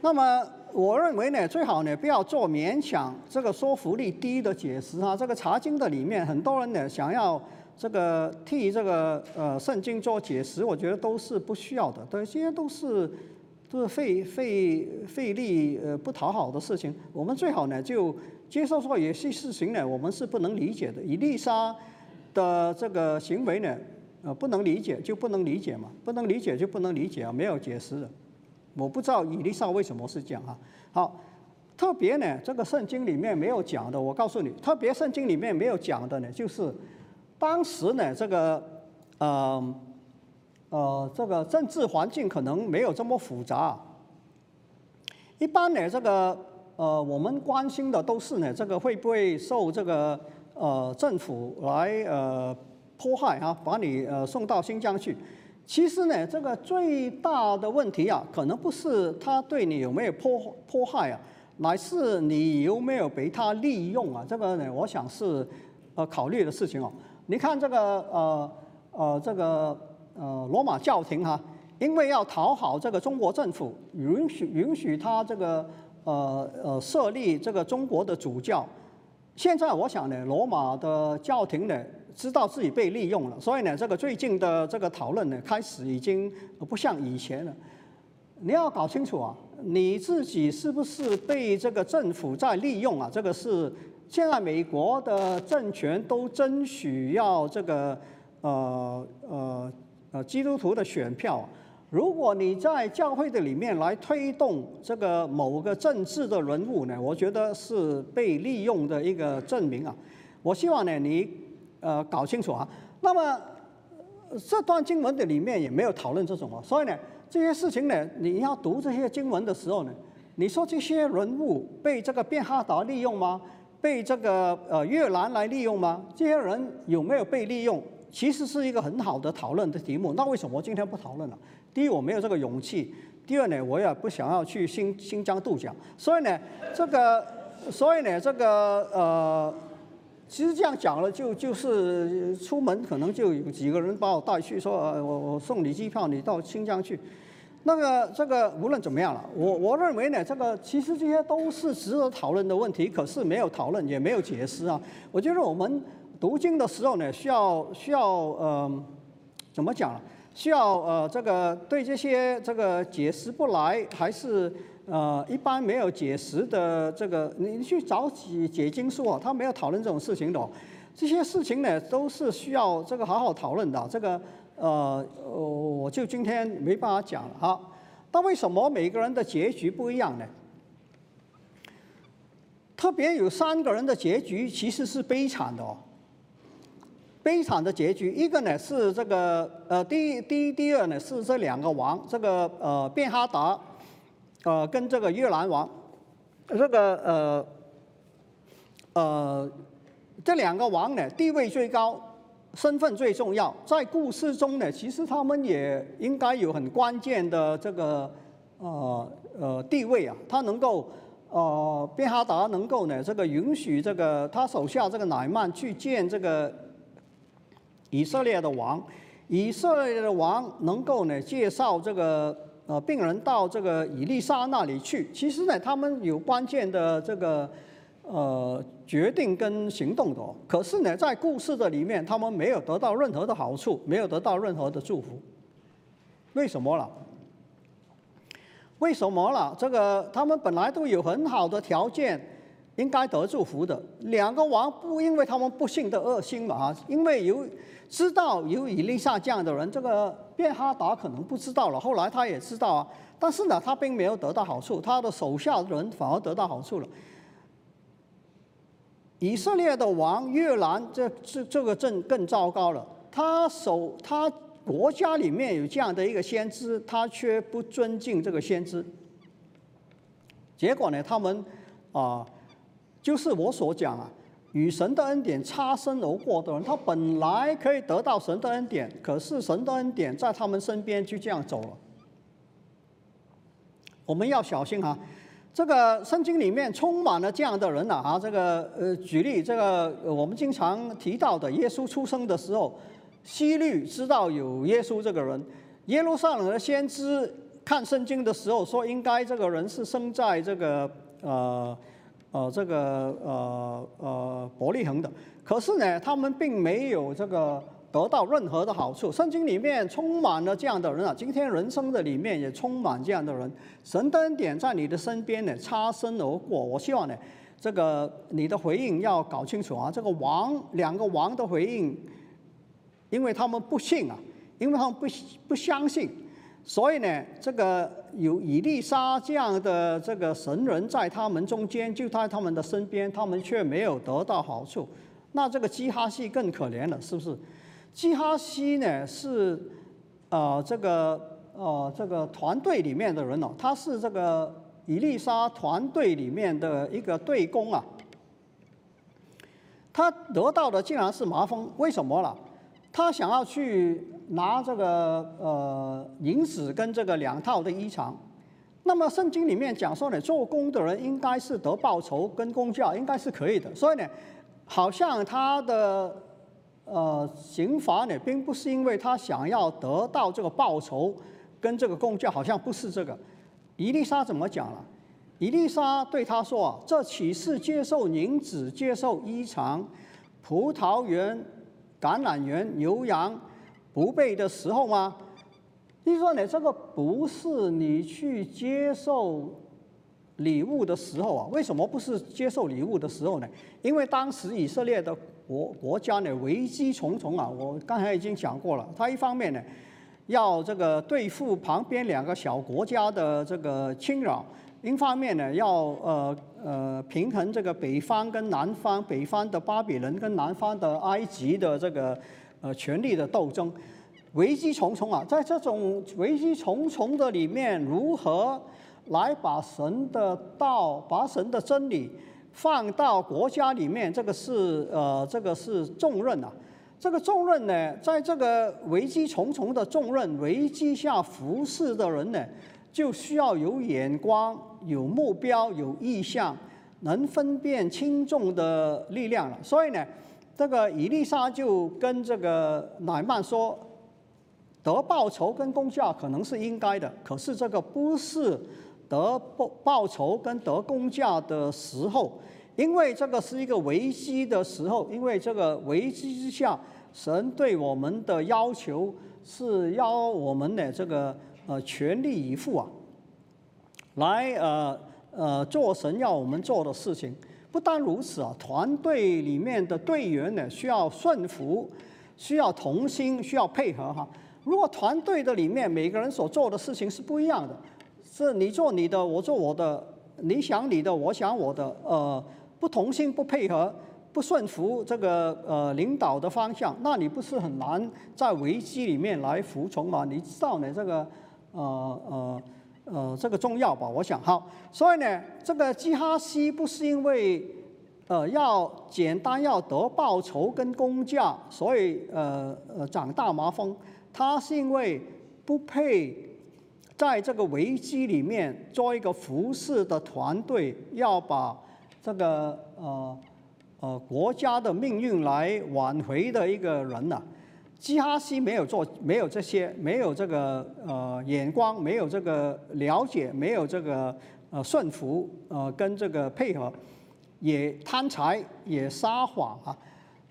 那么，我认为呢，最好呢不要做勉强这个说服力低的解释啊。这个查经的里面，很多人呢想要这个替这个呃圣经做解释，我觉得都是不需要的。对，这些都是都是费费费力呃不讨好的事情。我们最好呢就接受说有些事情呢我们是不能理解的。以丽莎的这个行为呢。呃，不能理解就不能理解嘛，不能理解就不能理解啊，没有解释的。我不知道以利沙为什么是这样啊。好，特别呢，这个圣经里面没有讲的，我告诉你，特别圣经里面没有讲的呢，就是当时呢，这个呃呃，这个政治环境可能没有这么复杂。一般呢，这个呃，我们关心的都是呢，这个会不会受这个呃政府来呃。迫害啊，把你呃送到新疆去。其实呢，这个最大的问题啊，可能不是他对你有没有迫迫害啊，乃是你有没有被他利用啊。这个呢，我想是呃考虑的事情哦。你看这个呃呃这个呃罗马教廷哈，因为要讨好这个中国政府，允许允许他这个呃呃设立这个中国的主教。现在我想呢，罗马的教廷呢。知道自己被利用了，所以呢，这个最近的这个讨论呢，开始已经不像以前了。你要搞清楚啊，你自己是不是被这个政府在利用啊？这个是现在美国的政权都争取要这个呃呃呃基督徒的选票。如果你在教会的里面来推动这个某个政治的人物呢，我觉得是被利用的一个证明啊。我希望呢，你。呃，搞清楚啊。那么这段经文的里面也没有讨论这种啊，所以呢，这些事情呢，你要读这些经文的时候呢，你说这些人物被这个变哈达利用吗？被这个呃越南来利用吗？这些人有没有被利用？其实是一个很好的讨论的题目。那为什么今天不讨论了？第一，我没有这个勇气；第二呢，我也不想要去新新疆度假。所以呢，这个，所以呢，这个呃。其实这样讲了，就就是出门可能就有几个人把我带去，说呃我我送你机票，你到新疆去。那个这个无论怎么样了，我我认为呢，这个其实这些都是值得讨论的问题，可是没有讨论，也没有解释啊。我觉得我们读经的时候呢，需要需要呃，怎么讲？需要呃这个对这些这个解释不来，还是？呃，一般没有解释的这个，你去找解解经书啊，他没有讨论这种事情的。这些事情呢，都是需要这个好好讨论的。这个呃，我就今天没办法讲了哈。但为什么每个人的结局不一样呢？特别有三个人的结局其实是悲惨的哦，悲惨的结局。一个呢是这个呃，第一、第一、第二呢是这两个王，这个呃，便哈达。呃，跟这个越南王，这个呃呃，这两个王呢，地位最高，身份最重要，在故事中呢，其实他们也应该有很关键的这个呃呃地位啊。他能够呃，便哈达能够呢，这个允许这个他手下这个乃曼去见这个以色列的王，以色列的王能够呢介绍这个。呃，病人到这个伊丽莎那里去，其实呢，他们有关键的这个呃决定跟行动的。可是呢，在故事的里面，他们没有得到任何的好处，没有得到任何的祝福。为什么了？为什么了？这个他们本来都有很好的条件，应该得祝福的。两个王不因为他们不幸的恶心嘛啊，因为有知道有以利沙这样的人，这个便哈达可能不知道了，后来他也知道啊，但是呢，他并没有得到好处，他的手下人反而得到好处了。以色列的王越南这这这个镇更糟糕了，他手他国家里面有这样的一个先知，他却不尊敬这个先知，结果呢，他们啊。就是我所讲啊，与神的恩典擦身而过的人，他本来可以得到神的恩典，可是神的恩典在他们身边就这样走了。我们要小心哈，这个圣经里面充满了这样的人呐啊，这个呃，举例这个我们经常提到的，耶稣出生的时候，希律知道有耶稣这个人，耶路撒冷的先知看圣经的时候说，应该这个人是生在这个呃。呃，这个呃呃伯利恒的，可是呢，他们并没有这个得到任何的好处。圣经里面充满了这样的人啊，今天人生的里面也充满这样的人。神的恩典在你的身边呢，擦身而过。我希望呢，这个你的回应要搞清楚啊。这个王两个王的回应，因为他们不信啊，因为他们不不相信。所以呢，这个有以利沙这样的这个神人在他们中间，就在他们的身边，他们却没有得到好处。那这个基哈西更可怜了，是不是？基哈西呢是，呃，这个呃这个团队里面的人哦，他是这个以利沙团队里面的一个队工啊。他得到的竟然是麻风，为什么了？他想要去。拿这个呃银子跟这个两套的衣裳，那么圣经里面讲说呢，做工的人应该是得报酬跟工价，应该是可以的。所以呢，好像他的呃刑罚呢，并不是因为他想要得到这个报酬跟这个工价，好像不是这个。伊丽莎怎么讲了？伊丽莎对他说啊，这岂是接受银子、接受衣裳、葡萄园、橄榄园、牛羊？不备的时候吗？你说呢？这个不是你去接受礼物的时候啊？为什么不是接受礼物的时候呢？因为当时以色列的国国家呢危机重重啊！我刚才已经讲过了，他一方面呢要这个对付旁边两个小国家的这个侵扰，一方面呢要呃呃平衡这个北方跟南方，北方的巴比伦跟南方的埃及的这个。呃，权力的斗争，危机重重啊！在这种危机重重的里面，如何来把神的道、把神的真理放到国家里面？这个是呃，这个是重任啊！这个重任呢，在这个危机重重的重任、危机下服侍的人呢，就需要有眼光、有目标、有意向，能分辨轻重的力量了。所以呢。这个伊丽莎就跟这个乃曼说，得报酬跟工价可能是应该的，可是这个不是得报报酬跟得工价的时候，因为这个是一个危机的时候，因为这个危机之下，神对我们的要求是要我们的这个呃全力以赴啊，来呃呃做神要我们做的事情。不单如此啊，团队里面的队员呢需要顺服，需要同心，需要配合哈。如果团队的里面每个人所做的事情是不一样的，是你做你的，我做我的，你想你的，我想我的，呃，不同心不配合，不顺服这个呃领导的方向，那你不是很难在危机里面来服从吗？你知道呢这个呃呃。呃，这个重要吧？我想好，所以呢，这个基哈西不是因为呃要简单要得报酬跟工价，所以呃呃长大麻风，他是因为不配在这个危机里面做一个服侍的团队，要把这个呃呃国家的命运来挽回的一个人呐。基哈西没有做，没有这些，没有这个呃眼光，没有这个了解，没有这个呃顺服，呃跟这个配合，也贪财，也撒谎啊。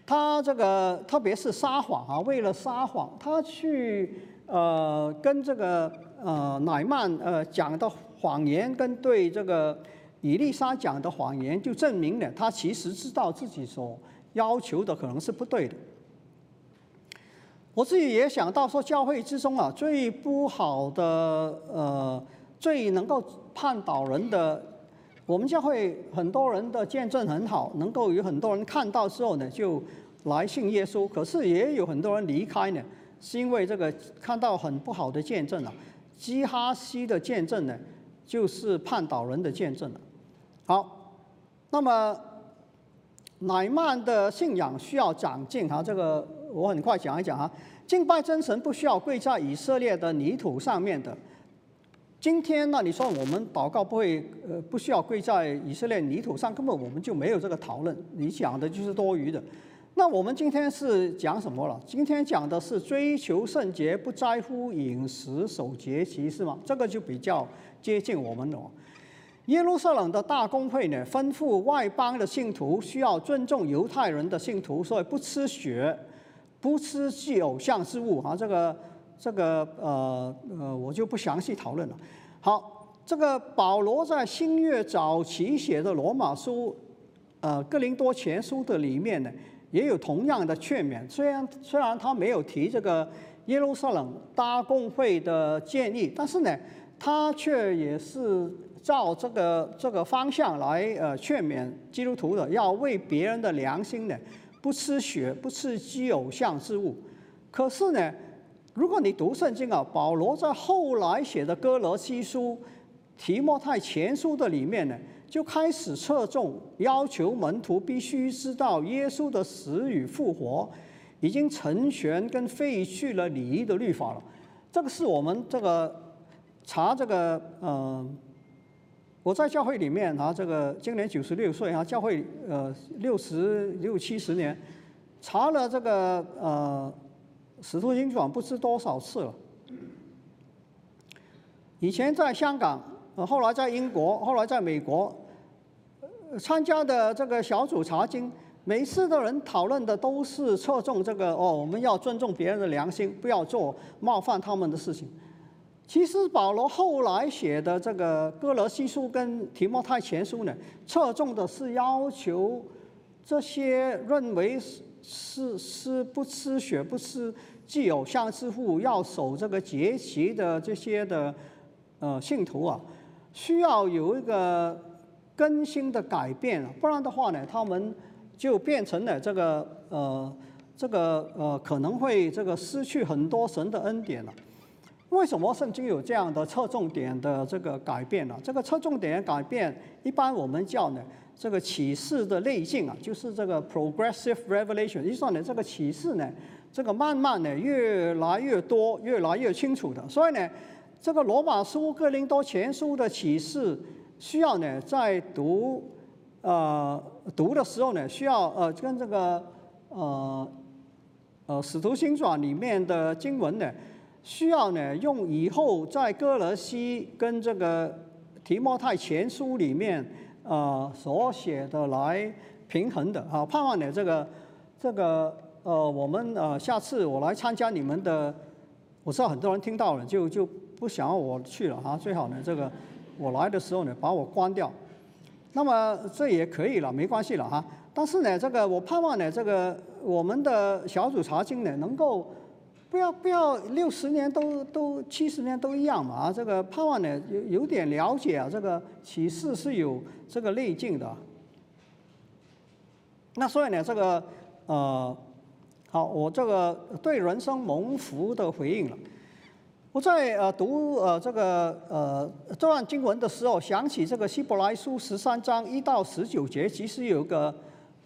他这个特别是撒谎啊，为了撒谎，他去呃跟这个呃乃曼呃讲的谎言，跟对这个以利沙讲的谎言，就证明了他其实知道自己所要求的可能是不对的。我自己也想到说，教会之中啊，最不好的呃，最能够判导人的，我们教会很多人的见证很好，能够有很多人看到之后呢，就来信耶稣。可是也有很多人离开呢，是因为这个看到很不好的见证啊。基哈西的见证呢，就是判导人的见证了。好，那么乃曼的信仰需要长进哈，这个。我很快讲一讲哈，敬拜真神不需要跪在以色列的泥土上面的。今天呢，你说我们祷告不会呃不需要跪在以色列泥土上，根本我们就没有这个讨论。你讲的就是多余的。那我们今天是讲什么了？今天讲的是追求圣洁，不在乎饮食，守节期是吗？这个就比较接近我们了。耶路撒冷的大公会呢，吩咐外邦的信徒需要尊重犹太人的信徒，所以不吃血。不吃祭偶像之物啊，这个这个呃呃，我就不详细讨论了。好，这个保罗在新约早期写的罗马书，呃，哥林多前书的里面呢，也有同样的劝勉。虽然虽然他没有提这个耶路撒冷大公会的建议，但是呢，他却也是照这个这个方向来呃劝勉基督徒的，要为别人的良心呢。不吃血，不吃鸡偶像之物。可是呢，如果你读圣经啊，保罗在后来写的哥罗西书、提摩太前书的里面呢，就开始侧重要求门徒必须知道耶稣的死与复活，已经成全跟废去了礼仪的律法了。这个是我们这个查这个嗯。我在教会里面啊，这个今年九十六岁啊，教会呃六十六七十年，查了这个呃《使徒行传》不知多少次了。以前在香港，后来在英国，后来在美国，参加的这个小组查经，每次的人讨论的都是侧重这个哦，我们要尊重别人的良心，不要做冒犯他们的事情。其实保罗后来写的这个哥罗西书跟提摩太前书呢，侧重的是要求这些认为是是是不吃血、不吃既有像之父、要守这个节期的这些的呃信徒啊，需要有一个更新的改变，不然的话呢，他们就变成了这个呃这个呃可能会这个失去很多神的恩典了。为什么圣经有这样的侧重点的这个改变呢？这个侧重点改变，一般我们叫呢，这个启示的内径啊，就是这个 progressive revelation。意思说呢，这个启示呢，这个慢慢的越来越多，越来越清楚的。所以呢，这个罗马书、哥林多前书的启示，需要呢，在读呃读的时候呢，需要呃跟这个呃呃使徒行传里面的经文呢。需要呢，用以后在哥罗西跟这个提摩太前书里面呃所写的来平衡的啊，盼望呢这个这个呃我们呃下次我来参加你们的，我知道很多人听到了就就不想要我去了哈，最好呢这个我来的时候呢把我关掉，那么这也可以了，没关系了哈。但是呢，这个我盼望呢这个我们的小组查经呢能够。不要不要，六十年都都七十年都一样嘛啊！这个盼望呢有有点了解啊，这个启示是有这个内径的。那所以呢，这个呃，好，我这个对人生蒙福的回应了。我在呃读呃这个呃这段经文的时候，想起这个希伯来书十三章一到十九节，其实有个。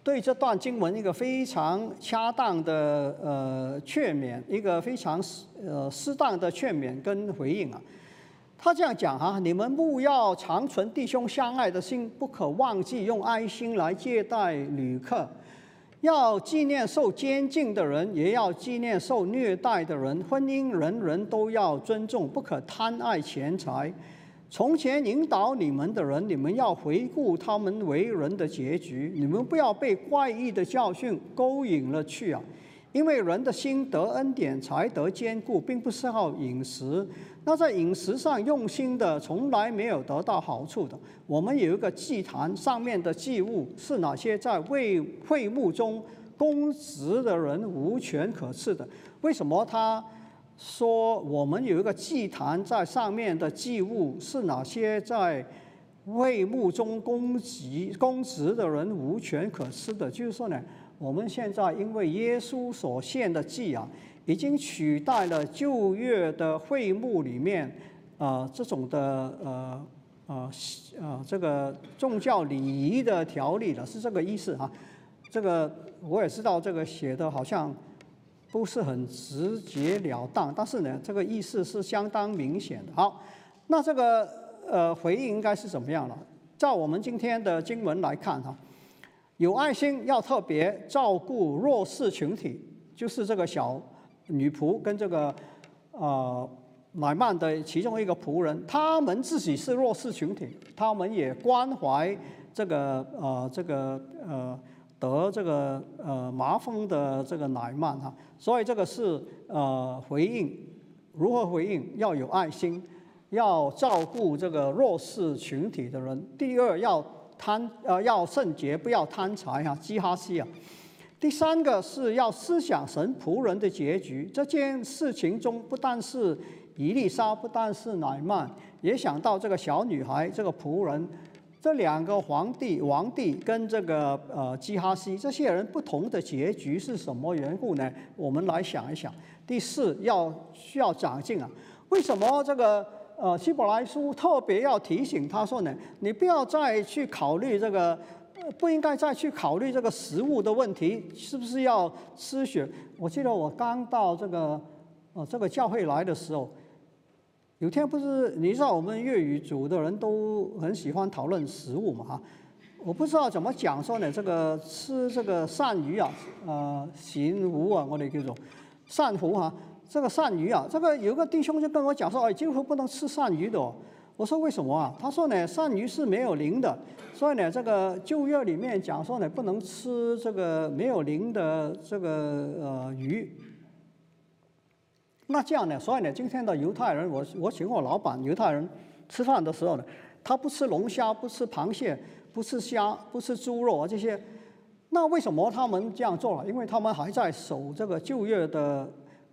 对这段经文一个非常恰当的呃劝勉，一个非常适呃适当的劝勉跟回应啊。他这样讲哈，你们勿要长存弟兄相爱的心，不可忘记用爱心来接待旅客，要纪念受监禁的人，也要纪念受虐待的人。婚姻人人都要尊重，不可贪爱钱财。从前引导你们的人，你们要回顾他们为人的结局。你们不要被怪异的教训勾引了去啊！因为人的心得恩典才得坚固，并不是靠饮食，那在饮食上用心的，从来没有得到好处的。我们有一个祭坛，上面的祭物是哪些在会会幕中公职的人无权可赐的？为什么他说我们有一个祭坛在上面的祭物是哪些在会幕中公职公职的人无权可施的？就是说呢，我们现在因为耶稣所献的祭啊。已经取代了旧约的会幕里面，啊，这种的呃呃呃这个宗教礼仪的条例了，是这个意思啊。这个我也知道，这个写的好像不是很直截了当，但是呢，这个意思是相当明显的。好，那这个呃回应应该是怎么样了？照我们今天的经文来看哈，有爱心，要特别照顾弱势群体，就是这个小。女仆跟这个呃乃曼的其中一个仆人，他们自己是弱势群体，他们也关怀这个呃这个呃得这个呃麻风的这个乃曼哈，所以这个是呃回应如何回应要有爱心，要照顾这个弱势群体的人。第二要贪呃要圣洁，不要贪财哈，基哈西啊。第三个是要思想神仆人的结局。这件事情中，不但是伊丽莎，不但是乃曼，也想到这个小女孩，这个仆人，这两个皇帝、王帝跟这个呃基哈西这些人不同的结局是什么缘故呢？我们来想一想。第四，要需要长进啊。为什么这个呃希伯来书特别要提醒他说呢？你不要再去考虑这个。不应该再去考虑这个食物的问题，是不是要吃血？我记得我刚到这个呃这个教会来的时候，有天不是你知道我们粤语组的人都很喜欢讨论食物嘛哈，我不知道怎么讲说呢，这个吃这个鳝鱼啊，呃鳝糊啊，我哋叫做鳝糊哈，这个鳝鱼啊，这个有个弟兄就跟我讲说，哎，今后不能吃鳝鱼的。我说为什么啊？他说呢，鳝鱼是没有鳞的，所以呢，这个旧约里面讲说呢，不能吃这个没有鳞的这个呃鱼。那这样呢，所以呢，今天的犹太人，我我请我老板犹太人吃饭的时候呢，他不吃龙虾，不吃螃蟹，不吃虾，不吃猪肉啊这些。那为什么他们这样做了？因为他们还在守这个旧约的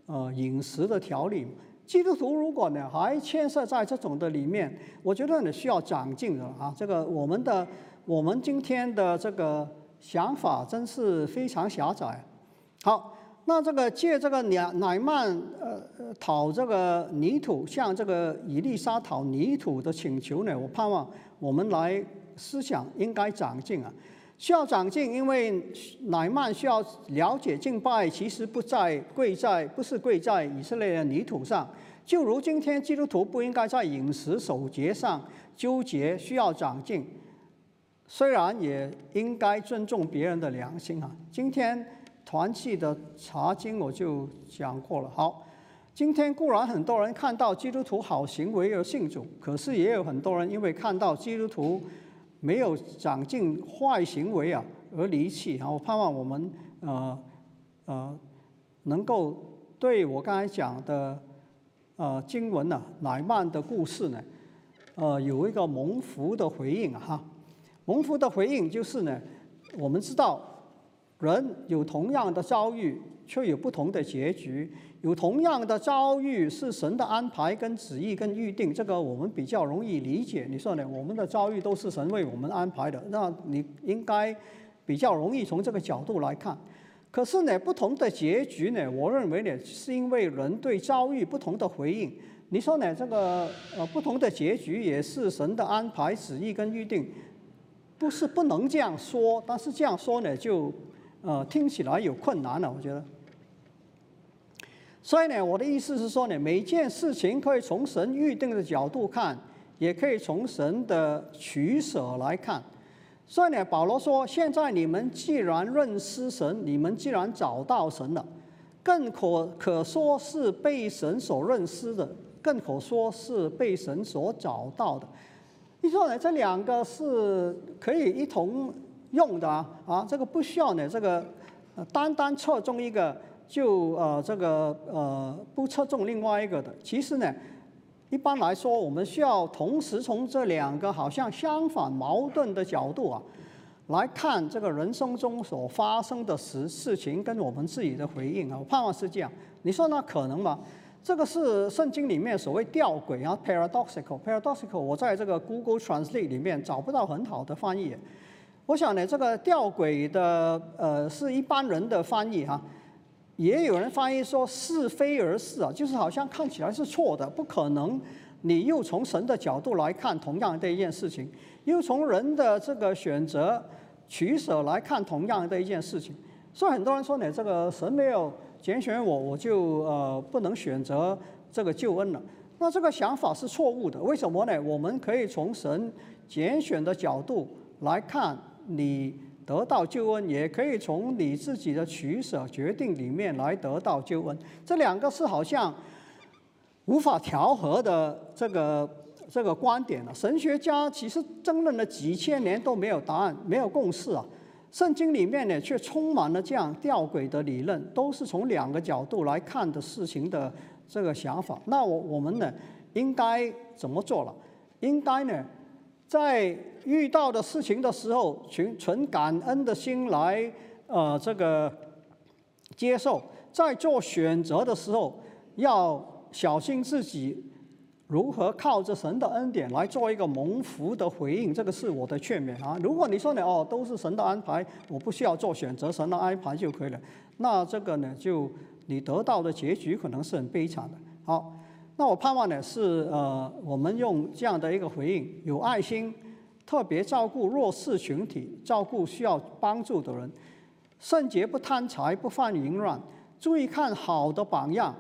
呃饮食的条例。基督徒如果呢还牵涉在这种的里面，我觉得你需要长进的啊。这个我们的我们今天的这个想法真是非常狭窄。好，那这个借这个乃乃曼呃讨这个泥土，向这个以利沙讨泥土的请求呢，我盼望我们来思想应该长进啊。需要长进，因为乃曼需要了解敬拜，其实不在跪在，不是跪在以色列的泥土上。就如今天基督徒不应该在饮食守节上纠结，需要长进。虽然也应该尊重别人的良心啊。今天团契的查经我就讲过了。好，今天固然很多人看到基督徒好行为而信主，可是也有很多人因为看到基督徒。没有长进坏行为啊，而离弃啊！我盼望我们呃呃能够对我刚才讲的呃经文呢，乃曼的故事呢，呃有一个蒙福的回应啊！哈，蒙福的回应就是呢，我们知道人有同样的遭遇，却有不同的结局。有同样的遭遇是神的安排跟旨意跟预定，这个我们比较容易理解。你说呢？我们的遭遇都是神为我们安排的，那你应该比较容易从这个角度来看。可是呢，不同的结局呢，我认为呢，是因为人对遭遇不同的回应。你说呢？这个呃，不同的结局也是神的安排、旨意跟预定，不是不能这样说，但是这样说呢，就呃听起来有困难了，我觉得。所以呢，我的意思是说呢，每件事情可以从神预定的角度看，也可以从神的取舍来看。所以呢，保罗说：现在你们既然认识神，你们既然找到神了，更可可说是被神所认识的，更可说是被神所找到的。你说呢？这两个是可以一同用的啊！啊，这个不需要呢，这个单单侧重一个。就呃这个呃不侧重另外一个的，其实呢，一般来说，我们需要同时从这两个好像相反矛盾的角度啊，来看这个人生中所发生的事事情跟我们自己的回应啊。我盼望是这样。你说那可能吗？这个是圣经里面所谓吊诡啊，paradoxical。paradoxical，我在这个 Google Translate 里面找不到很好的翻译。我想呢，这个吊诡的呃是一般人的翻译哈。也有人翻译说是非而是啊，就是好像看起来是错的，不可能。你又从神的角度来看同样的一件事情，又从人的这个选择取舍来看同样的一件事情。所以很多人说呢，这个神没有拣选我，我就呃不能选择这个救恩了。那这个想法是错误的。为什么呢？我们可以从神拣选的角度来看你。得到救恩，也可以从你自己的取舍决定里面来得到救恩。这两个是好像无法调和的这个这个观点了。神学家其实争论了几千年都没有答案，没有共识啊。圣经里面呢，却充满了这样吊诡的理论，都是从两个角度来看的事情的这个想法。那我我们呢，应该怎么做了？应该呢？在遇到的事情的时候，存存感恩的心来，呃，这个接受；在做选择的时候，要小心自己如何靠着神的恩典来做一个蒙福的回应。这个是我的劝勉啊！如果你说你，哦，都是神的安排，我不需要做选择，神的安排就可以了，那这个呢，就你得到的结局可能是很悲惨的。好。那我盼望呢是呃，我们用这样的一个回应，有爱心，特别照顾弱势群体，照顾需要帮助的人，圣洁不贪财，不犯淫乱，注意看好的榜样，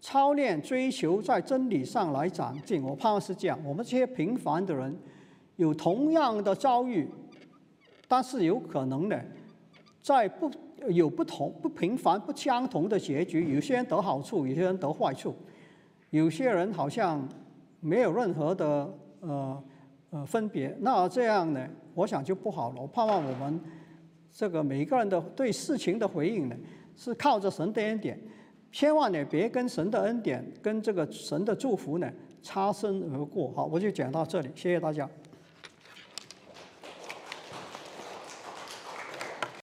操练追求在真理上来长进。我盼望是这样，我们这些平凡的人，有同样的遭遇，但是有可能呢，在不有不同、不平凡、不相同的结局，有些人得好处，有些人得坏处。有些人好像没有任何的呃呃分别，那这样呢，我想就不好了。我盼望我们这个每个人的对事情的回应呢，是靠着神的恩典，千万呢别跟神的恩典跟这个神的祝福呢擦身而过。好，我就讲到这里，谢谢大家。